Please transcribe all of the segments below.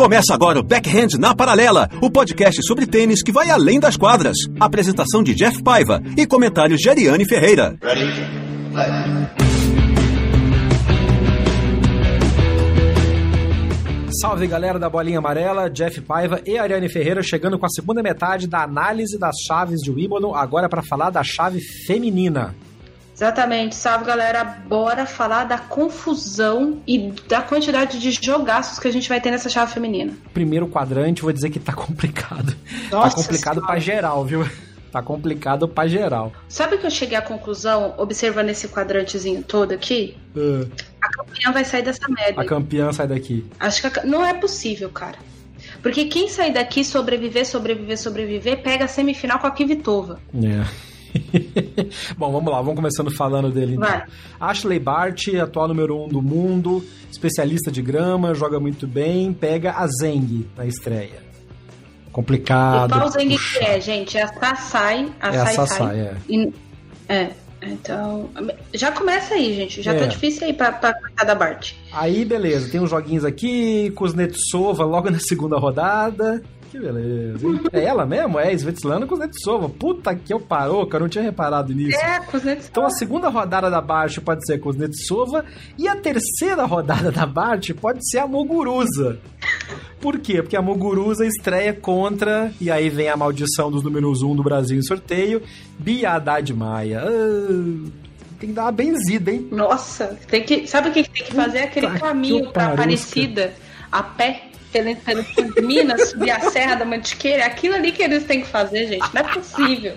Começa agora o Backhand na Paralela, o podcast sobre tênis que vai além das quadras. Apresentação de Jeff Paiva e comentários de Ariane Ferreira. Salve galera da Bolinha Amarela, Jeff Paiva e Ariane Ferreira chegando com a segunda metade da análise das chaves de Wimbledon, agora para falar da chave feminina. Exatamente. Salve, galera. Bora falar da confusão e da quantidade de jogaços que a gente vai ter nessa chave feminina. Primeiro quadrante, vou dizer que tá complicado. tá Nossa complicado senhora. pra geral, viu? Tá complicado pra geral. Sabe que eu cheguei à conclusão, observando esse quadrantezinho todo aqui? A campeã vai sair dessa merda. A campeã sai daqui. Acho que a não é possível, cara. Porque quem sair daqui, sobreviver, sobreviver, sobreviver, pega a semifinal com a Kvitova. É. Bom, vamos lá, vamos começando falando dele. Então. Ashley Bart, atual número 1 um do mundo, especialista de grama, joga muito bem, pega a Zeng na estreia. Complicado. o pau Zeng que é, gente? É a Sassai. A É a Sai Sassai, Sai. é. E- é. Então, já começa aí, gente. Já É. tá difícil aí pra, pra cada Bart. Aí, beleza, tem uns joguinhos aqui, Kuznetsova logo na segunda rodada. Que beleza, hein? É ela mesmo? É Svetlana Kuznetsova. Puta que eu parou, que eu não tinha reparado nisso. É, Kuznetsova. Então a segunda rodada da Bart pode ser Kuznetsova e a terceira rodada da Bart pode ser a Muguruza. Por quê? Porque a Muguruza estreia contra, e aí vem a maldição dos números 1 um do Brasil em sorteio, Bia Haddad Maia. Ah, tem que dar uma benzida, hein? Nossa, tem que, sabe o que tem que fazer? Aquele Puta caminho pra Aparecida a pé pela, pela Minas, subir a Serra da Mantiqueira. É aquilo ali que eles têm que fazer, gente. Não é possível.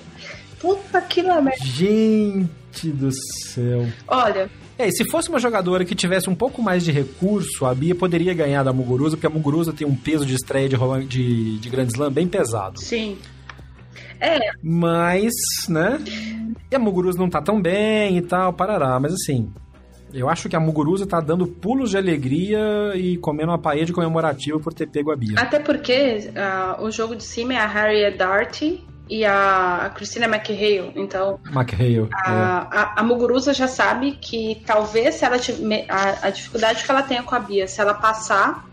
Puta que lá, merda. Gente do céu. Olha, É, e se fosse uma jogadora que tivesse um pouco mais de recurso, a Bia poderia ganhar da Muguruza, porque a Muguruza tem um peso de estreia de, de, de Grand Slam bem pesado. sim. É, Mas, né? E a Muguruza não tá tão bem e tal, parará. Mas assim, eu acho que a Muguruza tá dando pulos de alegria e comendo uma paella commemorativa por ter pego a Bia. até porque ah, o jogo de cima é a Harriet Darty e a Christina McHale. Então, McHale. é. A, a, a Muguruza já sabe que talvez se ela a, a dificuldade que ela tenha com a Bia, se ela passar,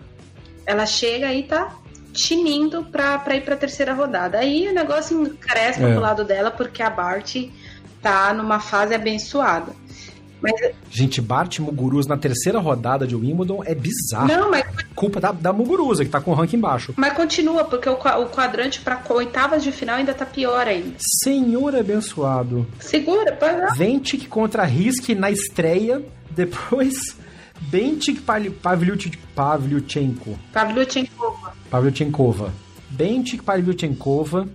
ela chega e tá tinindo pra, pra ir pra terceira rodada. Aí o negócio cresce É. pro lado dela, porque a Bart tá numa fase abençoada. Mas Gente, Bart Muguruza na terceira rodada de Wimbledon é bizarro. não, mas, Culpa da, da Muguruza, que tá com o ranking baixo. mas continua, porque o, o quadrante pra oitavas de final ainda tá pior ainda. Senhor abençoado. Segura, pá, Ventic contra Risk na estreia. Depois, Bentic Pavlyuchenko. Pavlyuchenkova. Pavlyuchenkova. Bentic Pavlyuchenkova.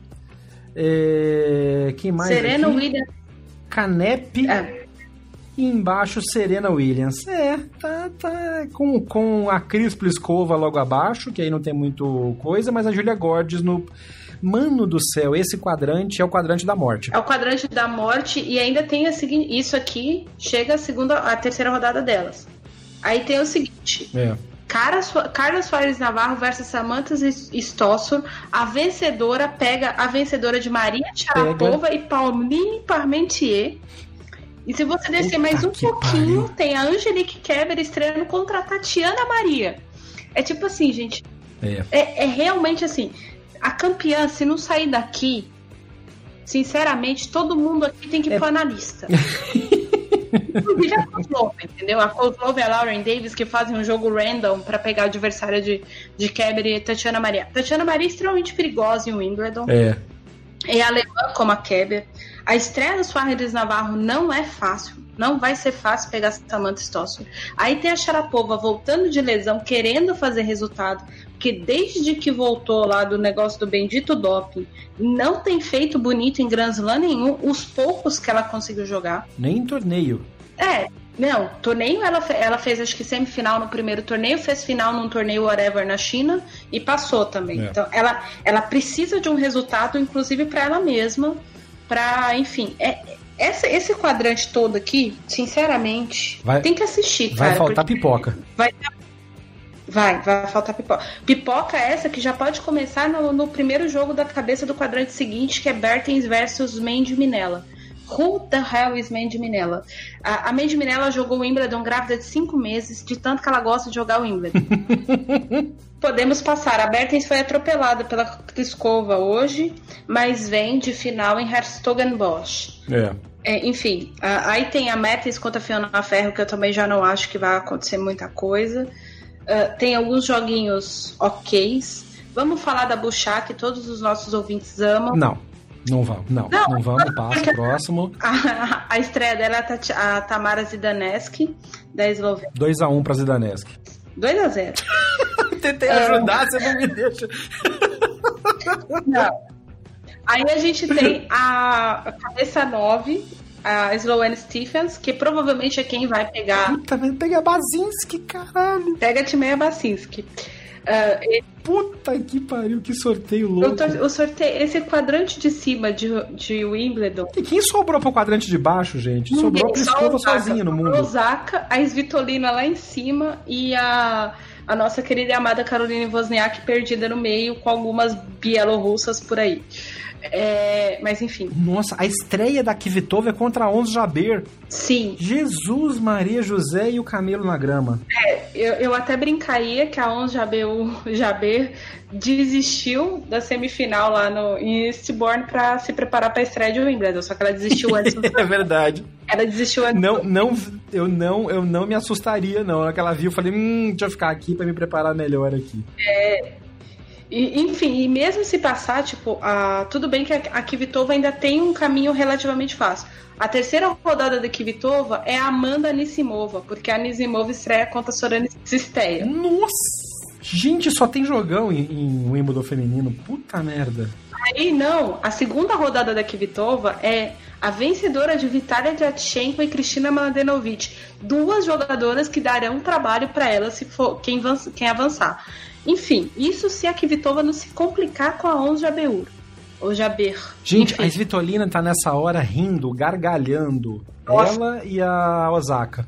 É... Quem mais? Serena? Williams. Canep. É. E embaixo, Serena Williams. É, tá, tá. Com, com a Cris Pliskova logo abaixo, que aí não tem muito coisa, mas a Julia Gordes no. Mano do céu, esse quadrante é o quadrante da morte. É o quadrante da morte e ainda tem a seguinte, isso aqui chega a segunda, a terceira rodada delas. Aí tem o seguinte, É. Cara Carla Soares Navarro versus Samantha Stossor, a vencedora pega a vencedora de Maria Sharapova e Pauline Parmentier. E se você descer mais um pouquinho, pariu. tem a Angelique Kerber estreando contra a Tatiana Maria. É tipo assim, gente, É. é, é realmente assim. A campeã, se não sair daqui, sinceramente, todo mundo aqui tem que ir É. pro analista. Inclusive a Kozlova, entendeu? A Kozlova e a Lauren Davis que fazem um jogo random pra pegar a adversária de, de Kerber e Tatiana Maria. Tatiana Maria é extremamente perigosa em Wimbledon. É. É alemã como a Kerber. A estreia do Soares Navarro não é fácil. Não vai ser fácil pegar Samantha Stossor. Aí tem a Sharapova voltando de lesão, querendo fazer resultado. porque desde que voltou lá do negócio do bendito doping, não tem feito bonito em Grand Slam nenhum, os poucos que ela conseguiu jogar. Nem em torneio. É, não, torneio ela, ela fez acho que semifinal no primeiro torneio, fez final num torneio whatever na China e passou também. É. Então ela, ela precisa de um resultado, inclusive para ela mesma, para enfim. É, essa, esse quadrante todo aqui, sinceramente, vai, tem que assistir. Vai cara, faltar pipoca. Vai, vai, vai faltar pipoca. Pipoca essa que já pode começar no, no primeiro jogo da cabeça do quadrante seguinte, que é Bertens versus Mandy Minella. Who the hell is Mandy Minella? A, a Mandy Minella jogou o Wimbledon grávida de 5 meses, de tanto que ela gosta de jogar o Wimbledon. Podemos passar. A Bertens foi atropelada pela Pliskova hoje, mas vem de final em Herzogenbosch. É. É, enfim, aí tem a Mertens contra a Fiona Ferro, que eu também já não acho que vai acontecer muita coisa. Uh, tem alguns joguinhos ok. Vamos falar da Bouchard, que todos os nossos ouvintes amam. Não. Não vamos, não. Não, não vamos, passa, próximo. A, a, estreia dela é a, Tamara Zidaneski, da Eslovênia. 2x1 um pra Zidaneski. 2x0. Tentei ajudar, você não me deixa. Não. Aí a gente tem a cabeça 9, a Sloane Stephens, que provavelmente é quem vai pegar. Puta, vai pegar Basinski, caralho. Pega a Timeia Basinski. Uh, ele... Puta que pariu, que sorteio louco. O, sorteio, esse quadrante de cima de, de Wimbledon. E quem sobrou pro quadrante de baixo, gente? Ninguém, sobrou a Pliskova sozinha no mundo. Osaka, a Svitolina lá em cima e a, a nossa querida e amada Caroline Wozniak perdida no meio com algumas bielorrussas por aí. É, mas enfim. Nossa, a estreia da Kvitova é contra a Ons Jaber. Sim. Jesus, Maria, José e o Camelo na grama. É, eu, eu até brincaria que a Ons Jaber, Jaber desistiu da semifinal lá no, em Eastbourne para se preparar para a estreia de Wimbledon, só que ela desistiu antes. é verdade. Ela desistiu antes. Não, não, eu não, eu não me assustaria não. Na hora que ela viu, eu falei, hum, deixa eu ficar aqui para me preparar melhor aqui. É, e, enfim, e mesmo se passar, tipo, a, tudo bem que a, a Kvitova ainda tem um caminho relativamente fácil. A terceira rodada da Kvitova é a Amanda Anisimova, porque a Anisimova estreia contra a Sorana Cisteia. Nossa! Gente, só tem jogão em, em Wimbledon feminino. Puta merda. Aí não, a segunda rodada da Kvitova é a vencedora de Vitalia Djatchenko e Cristina Mladenovic, duas jogadoras que darão trabalho para ela se for quem, quem avançar. Enfim, isso se a Kvitova não se complicar com a 11 Jabeur. Ou Jaber. Gente, Enfim. a Svitolina tá nessa hora rindo, gargalhando. Nossa. Ela e a Osaka.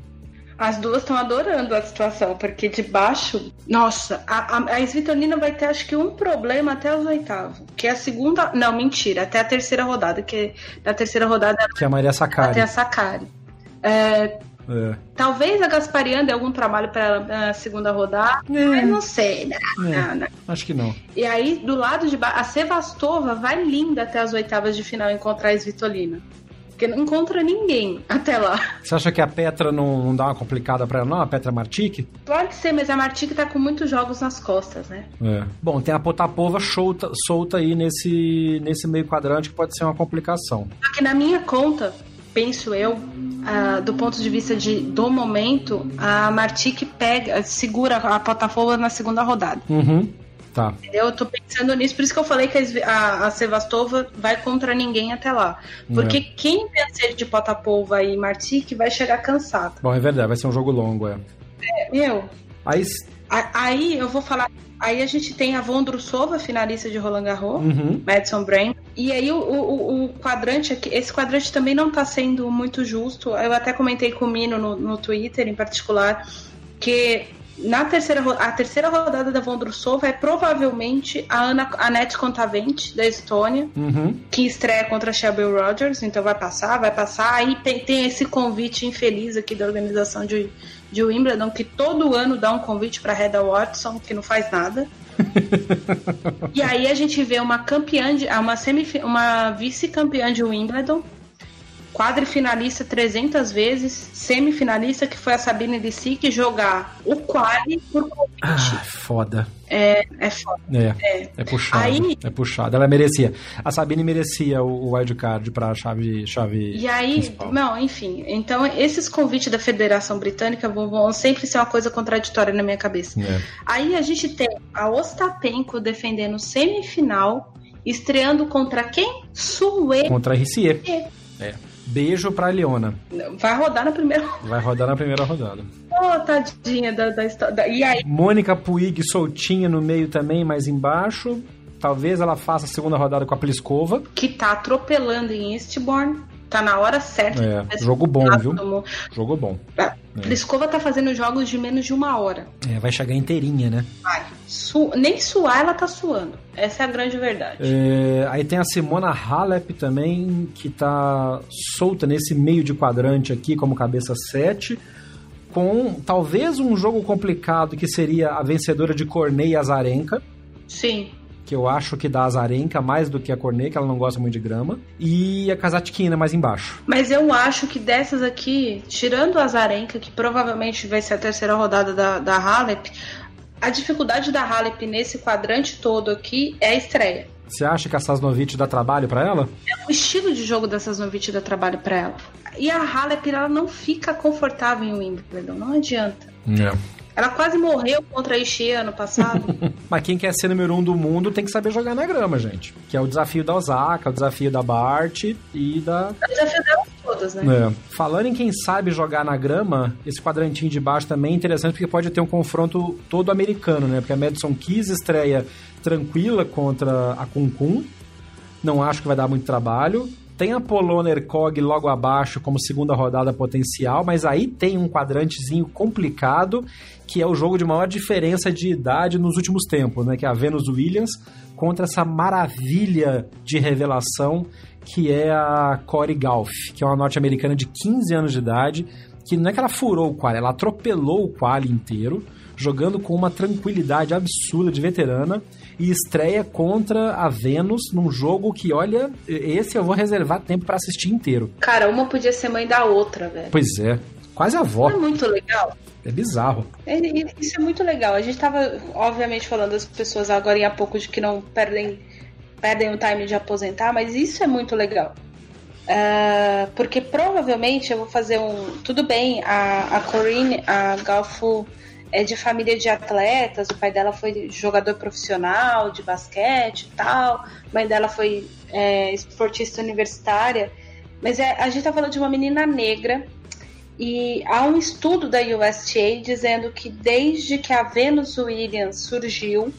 As duas estão adorando a situação, porque de baixo. Nossa, a, a, a Svitolina vai ter acho que um problema até os oitavos. Que é a segunda. Não, mentira, até a terceira rodada. Que da terceira rodada. Que é a Maria Sakari. Até a Sakari. É, é. Talvez a Gasparian dê algum trabalho para ela na segunda rodada, é. mas não sei. Né? É. Não, não. Acho que não. E aí, do lado de baixo, a Sevastova vai linda até as oitavas de final encontrar a Svitolina. Porque não encontra ninguém até lá. Você acha que a Petra não, não dá uma complicada pra ela, não? A Petra Martic? Pode ser, mas a Martic tá com muitos jogos nas costas, né? É. Bom, tem a Potapova solta, solta aí nesse, nesse meio quadrante que pode ser uma complicação. Só que na minha conta, penso eu, uh, do ponto de vista de, do momento, a Martic pega, segura a Potapova na segunda rodada. Uhum. Tá. Eu tô pensando nisso, por isso que eu falei que a, a Sevastova vai contra ninguém até lá. Porque é. quem vencer de Potapova e Martic vai chegar cansado. Bom, é verdade, vai ser um jogo longo, é. É, meu. Aí, aí eu vou falar. Aí a gente tem a Vondrusova, finalista de Roland Garros, uhum. Madison Brain. E aí o, o, o, quadrante aqui, esse quadrante também não tá sendo muito justo. Eu até comentei com o Mino no, no Twitter em particular, que na terceira, a terceira rodada da Vondrusova é provavelmente a Ana Anette Contavente, da Estônia, uhum. que estreia contra a Shelby Rogers, então vai passar, vai passar. Aí tem, tem esse convite infeliz aqui da organização de, de Wimbledon, que todo ano dá um convite para Heather Watson, que não faz nada. e aí a gente vê uma campeã, de, uma, semif uma vice-campeã de Wimbledon, quadrifinalista 300 vezes, semifinalista que foi a Sabine Lisicki jogar o quali por convite. Ah, foda. É, é foda. É, é, é puxado. Aí- É puxado. Ela merecia. A Sabine merecia o, o wildcard pra chave, chave E aí, principal. não, enfim. Então, esses convites da Federação Britânica vão, vão sempre ser uma coisa contraditória na minha cabeça. É. Aí a gente tem a Ostapenko defendendo semifinal, estreando contra quem? Suê. Contra a Rissier. É. Beijo pra Leona. Vai rodar na primeira. Vai rodar na primeira rodada. Ô, tadinha da, da história. E aí, Mônica Puig soltinha no meio também, mais embaixo. Talvez ela faça a segunda rodada com a Pliskova. que tá atropelando em Eastbourne, tá na hora certa. É, jogo bom, ser viu? Jogo bom. A Pliskova tá fazendo jogos de menos de uma hora. É, vai chegar inteirinha, né? Vai. Su- Nem suar ela tá suando. Essa é a grande verdade. É, aí tem a Simona Halep também, que tá solta nesse meio de quadrante aqui, como cabeça 7, com talvez um jogo complicado que seria a vencedora de Cornet e Azarenka, Sim. Que eu acho que dá a Azarenka mais do que a Cornet, que ela não gosta muito de grama, e a Kazatkina mais embaixo. Mas eu acho que dessas aqui, tirando a Zarenka, que provavelmente vai ser a terceira rodada da, da Halep, a dificuldade da Halep nesse quadrante todo aqui é a estreia. Você acha que a Sasnovich dá trabalho pra ela? O estilo de jogo dessas novites dá trabalho pra ela. E a Halep, ela não fica confortável em Wimbledon, não adianta. Ela quase morreu contra a Ishii ano passado. Mas quem quer ser número um do mundo tem que saber jogar na grama, gente. Que é o desafio da Osaka, o desafio da Bart e da Eu já fiz elas todas, né? É. Falando em quem sabe jogar na grama, esse quadrantinho de baixo também é interessante porque pode ter um confronto todo americano, né? Porque a Madison Keys estreia tranquila contra a Kunkun. Não acho que vai dar muito trabalho. Tem a Polona Ercog logo abaixo como segunda rodada potencial, mas aí tem um quadrantezinho complicado, que é o jogo de maior diferença de idade nos últimos tempos, né? Que é a Venus Williams contra essa maravilha de revelação que é a Corey Golf, que é uma norte-americana de 15 anos de idade, que não é que ela furou o quali, ela atropelou o quali inteiro, jogando com uma tranquilidade absurda de veterana e estreia contra a Venus num jogo que, olha, esse eu vou reservar tempo pra assistir inteiro. Cara, uma podia ser mãe da outra, velho. Pois é, quase a avó, Não é muito legal. é bizarro. É, Isso é muito legal. A gente tava, obviamente, falando das pessoas agora há pouco de que não perdem, perdem o time de aposentar, mas isso é muito legal. Ah, porque provavelmente eu vou fazer um. Tudo bem, a, a Corinne, a Galfo é de família de atletas, o pai dela foi jogador profissional de basquete e tal, a mãe dela foi é, esportista universitária. Mas é, a gente tá falando de uma menina negra e há um estudo da USTA dizendo que desde que a Venus Williams surgiu,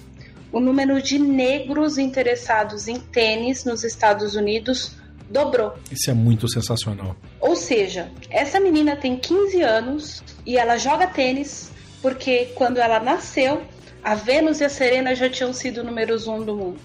o número de negros interessados em tênis nos Estados Unidos dobrou. Isso é muito sensacional. Ou seja, essa menina tem 15 anos e ela joga tênis porque quando ela nasceu, a Venus e a Serena já tinham sido números um do mundo.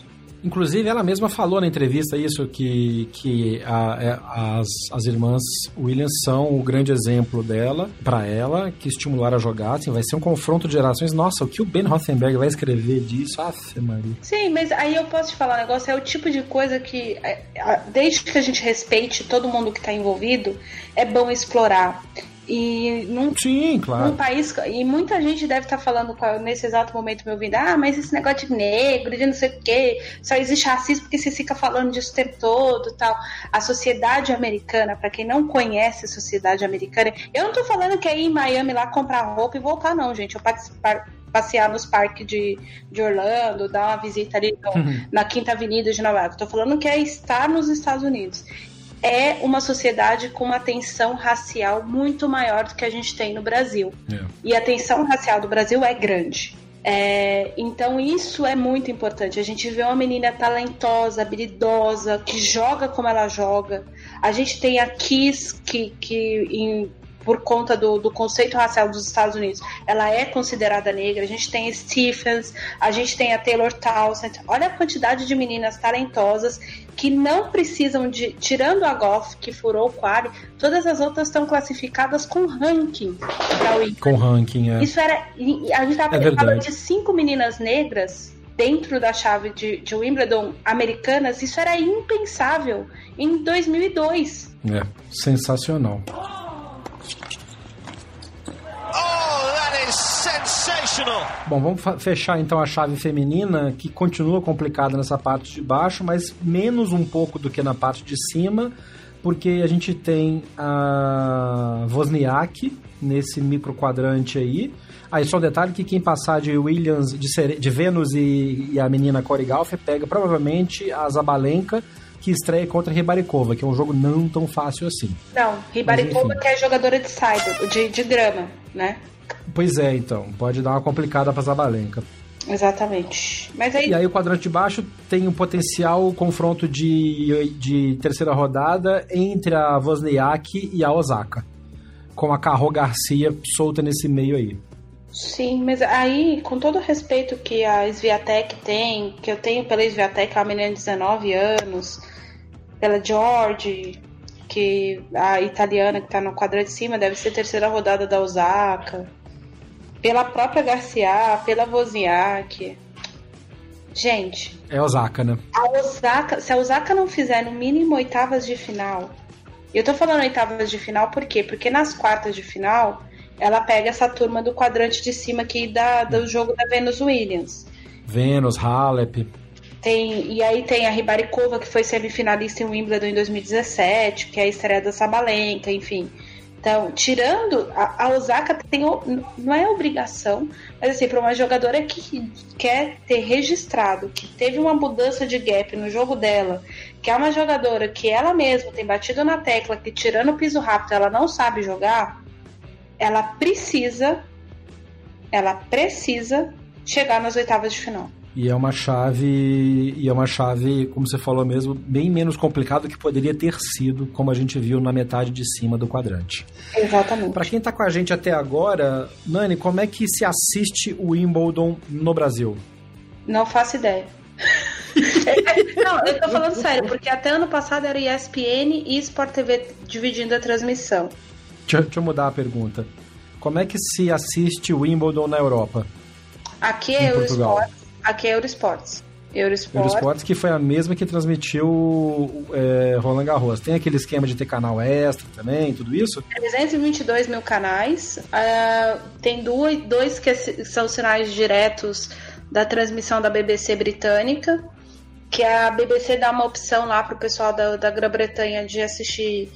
Inclusive, ela mesma falou na entrevista isso, que, que a- é, as, as irmãs Williams são o grande exemplo dela, pra ela, que estimularam a jogar. Assim, vai ser um confronto de gerações. Nossa, o que o Ben Rothenberg vai escrever disso? Aff, Maria. Sim, mas aí eu posso te falar um negócio, é o tipo de coisa que, é, desde que a gente respeite todo mundo que está envolvido, é bom explorar. E num, Sim, num claro. país. E muita gente deve estar falando com a- nesse exato momento me ouvindo, ah, mas esse negócio de negro, de não sei o quê, só existe racismo porque você fica falando disso o tempo todo tal. A sociedade americana, para quem não conhece a sociedade americana, eu não tô falando que é ir em Miami lá comprar roupa e voltar, não, gente. Eu participar passear nos parques de, de Orlando, dar uma visita ali no- na Quinta Avenida de Nova York. Tô falando que é estar nos Estados Unidos. É uma sociedade com uma tensão racial muito maior do que a gente tem no Brasil. É. E a tensão racial do Brasil é grande. É, então isso é muito importante. A gente vê uma menina talentosa, habilidosa, que joga como ela joga. A gente tem a Kiss, que, que em- por conta do, do conceito racial dos Estados Unidos, ela é considerada negra. A gente tem a Stephens, a gente tem a Taylor Townsend. Olha a quantidade de meninas talentosas que não precisam de. Tirando a Goff, que furou o quali, todas as outras estão classificadas com ranking Com ranking, é. isso era. A gente tava É falando de cinco meninas negras dentro da chave de, de Wimbledon americanas. Isso era impensável em 2002. É, sensacional. Bom, vamos fechar então a chave feminina, que continua complicada nessa parte de baixo, mas menos um pouco do que na parte de cima, porque a gente tem a Wozniak nesse micro quadrante aí. Aí só um detalhe que quem passar de Williams, de, Cere de Vênus e, e, a menina Corey Galfer pega provavelmente a Zabalenka, que estreia contra a Ribaricova, que é um jogo não tão fácil assim. Não, Ribaricova que é jogadora de side, de, de grama, né? Pois é, então. Pode dar uma complicada pra Zabalenka. Exatamente. Mas aí... E aí o quadrante de baixo tem um potencial confronto de, de terceira rodada entre a Wozniak e a Osaka. Com a Carro Garcia solta nesse meio aí. Sim, mas aí, com todo o respeito que a Sviatek tem, que eu tenho pela Sviatek, a menina de 19 anos, pela George, que a italiana que tá no quadrante de cima deve ser terceira rodada da Osaka pela própria Garcia, pela Wozniak. Gente. É Osaka, né? A Osaka, se a Osaka não fizer no mínimo oitavas de final. Eu tô falando oitavas de final por quê? Porque nas quartas de final ela pega essa turma do quadrante de cima aqui da, do jogo da Venus Williams. Venus, Halep. Tem, e aí tem a Ribaricova, que foi semifinalista em Wimbledon em 2017, que é a estreia da Sabalenka, enfim. Então, tirando, a, a Osaka tem, não é obrigação, mas assim, para uma jogadora que quer ter registrado que teve uma mudança de gap no jogo dela, que é uma jogadora que ela mesma tem batido na tecla que tirando o piso rápido ela não sabe jogar, ela precisa, ela precisa chegar nas oitavas de final. E é uma chave, e é uma chave, como você falou mesmo, bem menos complicado que poderia ter sido, como a gente viu na metade de cima do quadrante. Exatamente. Para quem está com a gente até agora, Nani, como é que se assiste o Wimbledon no Brasil? Não faço ideia. Não, eu tô falando sério, porque até ano passado era ESPN e Sport TV dividindo a transmissão. Deixa, deixa eu mudar a pergunta. Como é que se assiste o Wimbledon na Europa? Aqui é o Sport Aqui é Eurosports. Eurosports. Eurosports, que foi a mesma que transmitiu é, Roland Garros. Tem aquele esquema de ter canal extra também, tudo isso? 322 mil canais. Uh, tem dois, dois que são sinais diretos da transmissão da BBC britânica, que a BBC dá uma opção lá para o pessoal da, da Grã-Bretanha de assistir.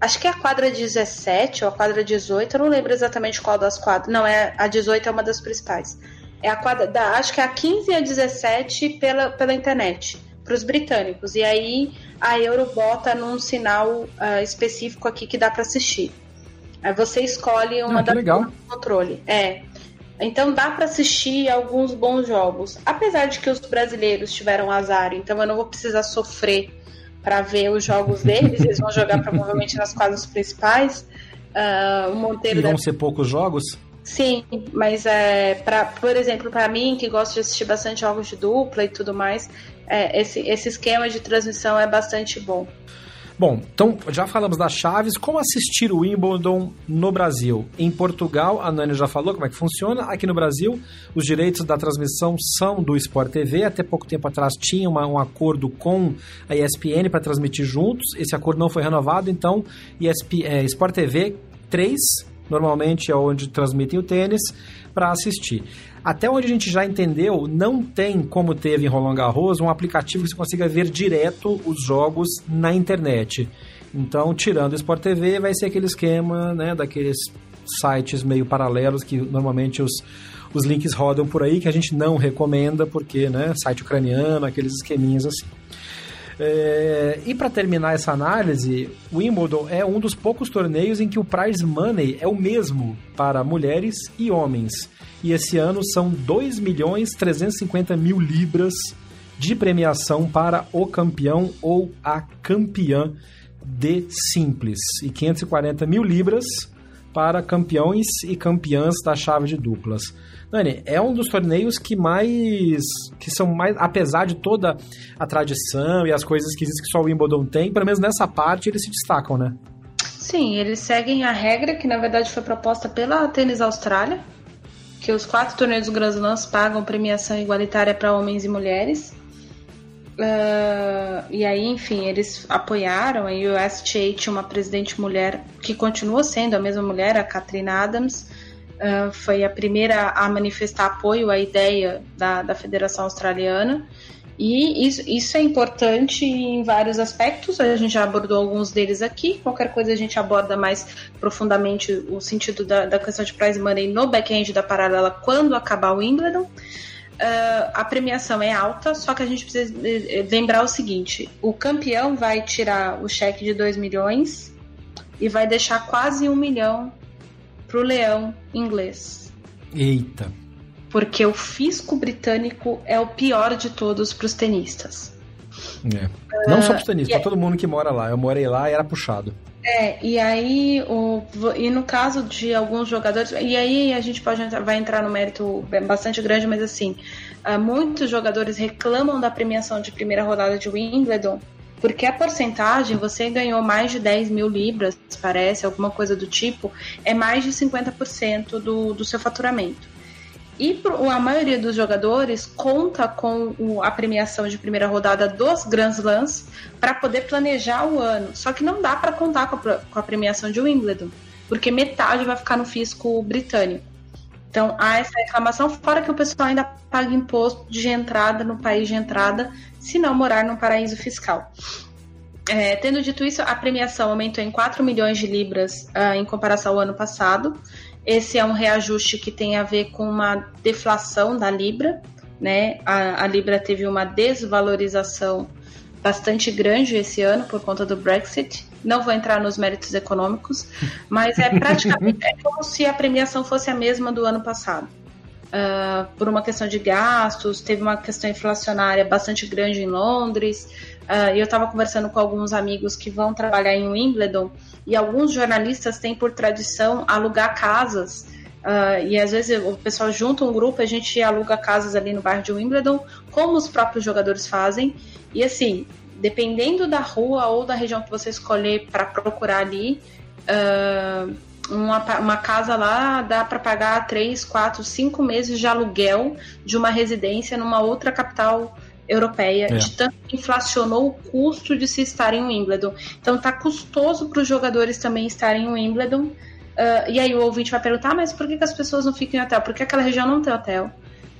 Acho que é a quadra 17 ou a quadra 18, eu não lembro exatamente qual das quadras. Não, é a 18 é uma das principais é a quadra, da, acho que é a 15 e a 17 pela, pela internet, para os britânicos. E aí a Euro bota num sinal uh, específico aqui que dá para assistir. Aí você escolhe uma ah, legal. controle. É. Então dá para assistir alguns bons jogos. Apesar de que os brasileiros tiveram azar, então eu não vou precisar sofrer para ver os jogos deles. Eles vão jogar provavelmente nas quadras principais. Uh, o Monteiro e vão deve... ser poucos jogos? Sim, mas é, pra, por exemplo, para mim, que gosto de assistir bastante jogos de dupla e tudo mais, é, esse, esse esquema de transmissão é bastante bom. Bom, então já falamos das chaves. Como assistir o Wimbledon no Brasil? Em Portugal, a Nani já falou como é que funciona. Aqui no Brasil, os direitos da transmissão são do Sport TV. Até pouco tempo atrás tinha uma, um acordo com a ESPN para transmitir juntos. Esse acordo não foi renovado, então ESP, é, Sport TV 3 normalmente é onde transmitem o tênis, para assistir. Até onde a gente já entendeu, não tem, como teve em Roland Garros, um aplicativo que você consiga ver direto os jogos na internet. Então, tirando o Sport TV, vai ser aquele esquema né, daqueles sites meio paralelos que normalmente os, os links rodam por aí, que a gente não recomenda, porque, né, site ucraniano, aqueles esqueminhas assim. É, e para terminar essa análise, o Wimbledon é um dos poucos torneios em que o prize money é o mesmo para mulheres e homens. E esse ano são 2 milhões 350 mil libras de premiação para o campeão ou a campeã de simples e 540 mil libras para campeões e campeãs da chave de duplas. Dani, é um dos torneios que mais. que são mais. apesar de toda a tradição e as coisas que existem que só o Wimbledon tem, pelo menos nessa parte eles se destacam, né? Sim, eles seguem a regra que na verdade foi proposta pela Tênis Austrália, que os quatro torneios do Grand Slams pagam premiação igualitária para homens e mulheres. Uh, e aí, enfim, eles apoiaram. A USTA tinha uma presidente mulher que continua sendo a mesma mulher, a Catherine Adams. Uh, foi a primeira a manifestar apoio à ideia da, da Federação Australiana. E isso, isso é importante em vários aspectos, a gente já abordou alguns deles aqui. Qualquer coisa a gente aborda mais profundamente o sentido da, da questão de prize money no back-end da paralela quando acabar o Wimbledon. Uh, a premiação é alta, só que a gente precisa eh, lembrar o seguinte: o campeão vai tirar o cheque de 2 milhões e vai deixar quase um milhão pro leão inglês. Eita! Porque o fisco britânico é o pior de todos para os tenistas. É. Não uh, só para os tenistas, para todo mundo que mora lá. Eu morei lá e era puxado. É, e aí, o, e no caso de alguns jogadores, e aí a gente pode vai entrar no mérito bastante grande, mas assim, uh, muitos jogadores reclamam da premiação de primeira rodada de Wimbledon, porque a porcentagem, você ganhou mais de 10 mil libras, parece, alguma coisa do tipo, é mais de 50% do, do seu faturamento. E a maioria dos jogadores conta com a premiação de primeira rodada dos Grand Slams para poder planejar o ano. Só que não dá para contar com a premiação de Wimbledon, porque metade vai ficar no fisco britânico. Então há essa reclamação, fora que o pessoal ainda paga imposto de entrada no país de entrada, se não morar num paraíso fiscal. É, tendo dito isso, a premiação aumentou em 4 milhões de libras uh, em comparação ao ano passado. Esse é um reajuste que tem a ver com uma deflação da Libra, né? A, a Libra teve uma desvalorização bastante grande esse ano por conta do Brexit. Não vou entrar nos méritos econômicos, mas é praticamente é como se a premiação fosse a mesma do ano passado. Uh, por uma questão de gastos, teve uma questão inflacionária bastante grande em Londres, Uh, eu estava conversando com alguns amigos que vão trabalhar em Wimbledon e alguns jornalistas têm por tradição alugar casas. Uh, e às vezes o pessoal junta um grupo, a gente aluga casas ali no bairro de Wimbledon, como os próprios jogadores fazem. E assim, dependendo da rua ou da região que você escolher para procurar ali, uh, uma, uma, casa lá dá para pagar 3, 4, 5 meses de aluguel de uma residência numa outra capital europeia, é. de tanto que inflacionou o custo de se estar em Wimbledon. Então tá custoso para os jogadores também estarem em Wimbledon. Uh, e aí o ouvinte vai perguntar, ah, mas por que, que, as pessoas não ficam em hotel? Porque aquela região não tem hotel.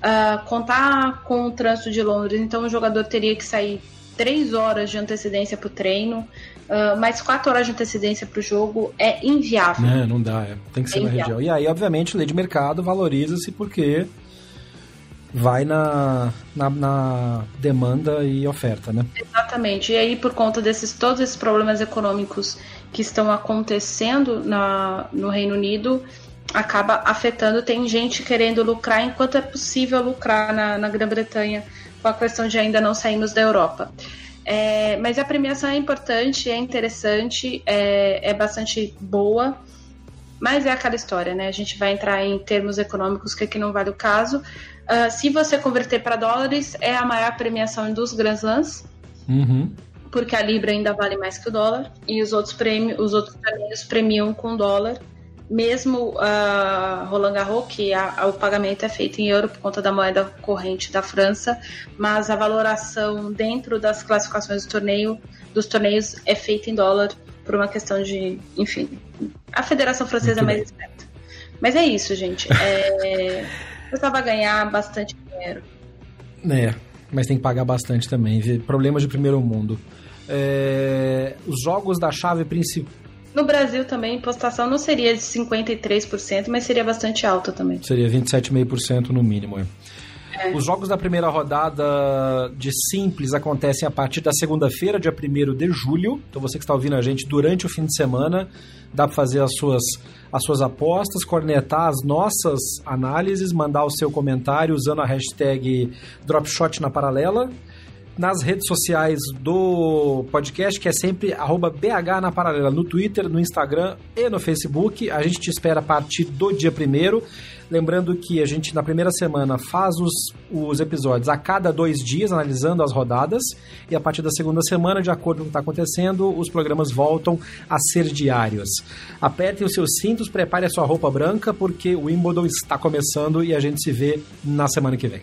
Uh, contar com o trânsito de Londres, então o jogador teria que sair três horas de antecedência para o treino, uh, mais quatro horas de antecedência para o jogo é inviável. É, não dá, é. tem que ser é na região. E aí, obviamente, lei de mercado valoriza-se porque vai na, na, na, demanda e oferta, né? Exatamente. E aí, por conta desses todos esses problemas econômicos que estão acontecendo na, no Reino Unido, acaba afetando. Tem gente querendo lucrar enquanto é possível lucrar na, na Grã-Bretanha, com a questão de ainda não sairmos da Europa. É, mas a premiação é importante, é interessante, é, é bastante boa. Mas é aquela história, né? A gente vai entrar em termos econômicos que aqui não vale o caso. Uh, se você converter para dólares, é a maior premiação dos Grand Slams. Uhum. Porque a Libra ainda vale mais que o dólar. E os outros prêmios, os outros prêmios premiam com dólar. Mesmo uh, Roland Garros, que a, a, o pagamento é feito em euro por conta da moeda corrente da França, mas a valoração dentro das classificações do torneio, dos torneios é feita em dólar por uma questão de, enfim, a Federação Francesa é mais esperta. Mas é isso, gente. É... precisava ganhar bastante dinheiro. É, mas tem que pagar bastante também. Problemas de primeiro mundo. É, os jogos da chave principal. No Brasil também, a impostação não seria de 53%, mas seria bastante alta também. Seria 27,5% no mínimo. É. É. Os jogos da primeira rodada de simples acontecem a partir da segunda-feira, dia 1 de julho. Então você que está ouvindo a gente durante o fim de semana, dá para fazer as suas, as suas apostas, cornetar as nossas análises, mandar o seu comentário usando a hashtag Dropshot na paralela nas redes sociais do podcast, que é sempre BH na paralela, no Twitter, no Instagram e no Facebook. A gente te espera a partir do dia primeiro. Lembrando que a gente, na primeira semana, faz os, os episódios a cada dois dias, analisando as rodadas, e a partir da segunda semana, de acordo com o que está acontecendo, os programas voltam a ser diários. Apertem os seus cintos, prepare a sua roupa branca, porque o Wimbledon está começando e a gente se vê na semana que vem.